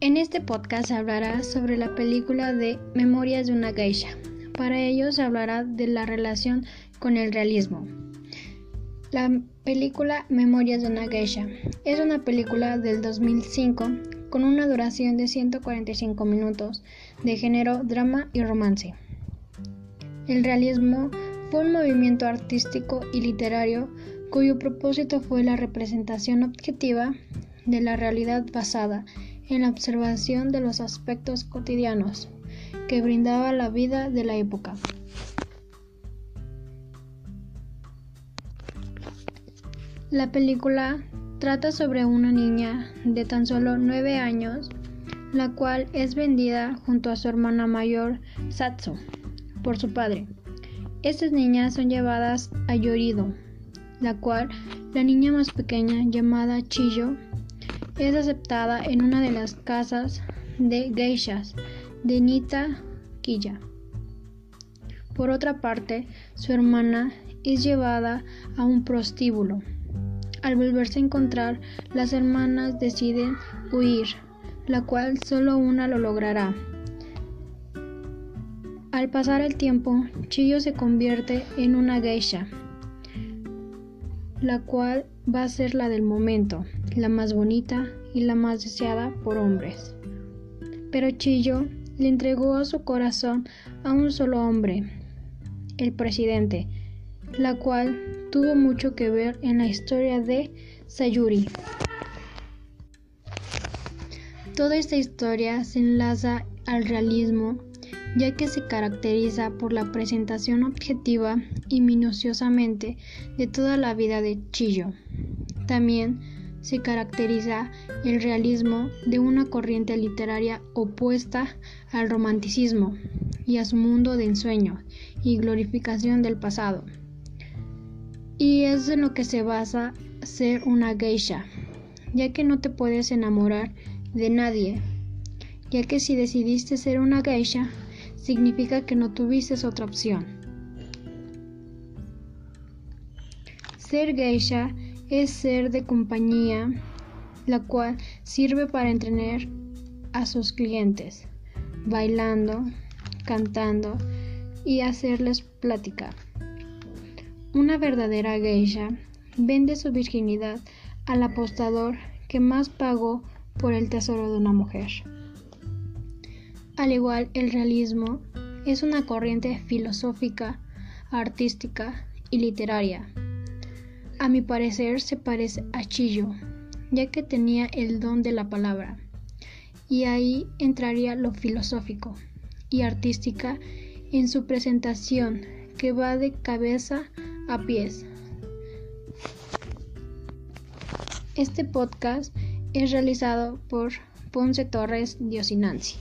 este podcast hablará sobre la película de Memorias de una geisha. Para ello se hablará de la relación con el realismo. La película Memorias de una geisha es una película del 2005 con una duración de 145 minutos de género drama y romance. El realismo fue un movimiento artístico y literario cuyo propósito fue la representación objetiva de la realidad basada en la observación de los aspectos cotidianos que brindaba la vida de la época. La película trata sobre una niña de tan solo nueve años, la cual es vendida junto a su hermana mayor, Satsu, por su padre. Estas niñas son llevadas a Yorido, la cual la niña más pequeña, llamada Chiyo, es aceptada en una de las casas de geishas de Nita Kiya. Por otra parte, su hermana es llevada a un prostíbulo. Al volverse a encontrar, las hermanas deciden huir, la cual solo una lo logrará. Al pasar el tiempo, Chiyo se convierte en una geisha, la cual va a ser la del momento, la más bonita y la más deseada por hombres. Pero Chillo le entregó su corazón a un solo hombre, el presidente, la cual tuvo mucho que ver en la historia de Sayuri. Toda esta historia se enlaza al realismo ya que se caracteriza por la presentación objetiva y minuciosamente de toda la vida de Chillo. También se caracteriza el realismo de una corriente literaria opuesta al romanticismo y a su mundo de ensueño y glorificación del pasado. Y es en lo que se basa ser una geisha, ya que no te puedes enamorar de nadie, ya que si decidiste ser una geisha, significa que no tuviste otra opción. Ser geisha es ser de compañía, la cual sirve para entretener a sus clientes, bailando, cantando y hacerles plática. Una verdadera geisha vende su virginidad al apostador que más pagó por el tesoro de una mujer. Al igual, el realismo es una corriente filosófica, artística y literaria. A mi parecer se parece a Chillo, ya que tenía el don de la palabra, y ahí entraría lo filosófico y artística en su presentación, que va de cabeza a pies. Este podcast es realizado por Ponce Torres Diosinanzi.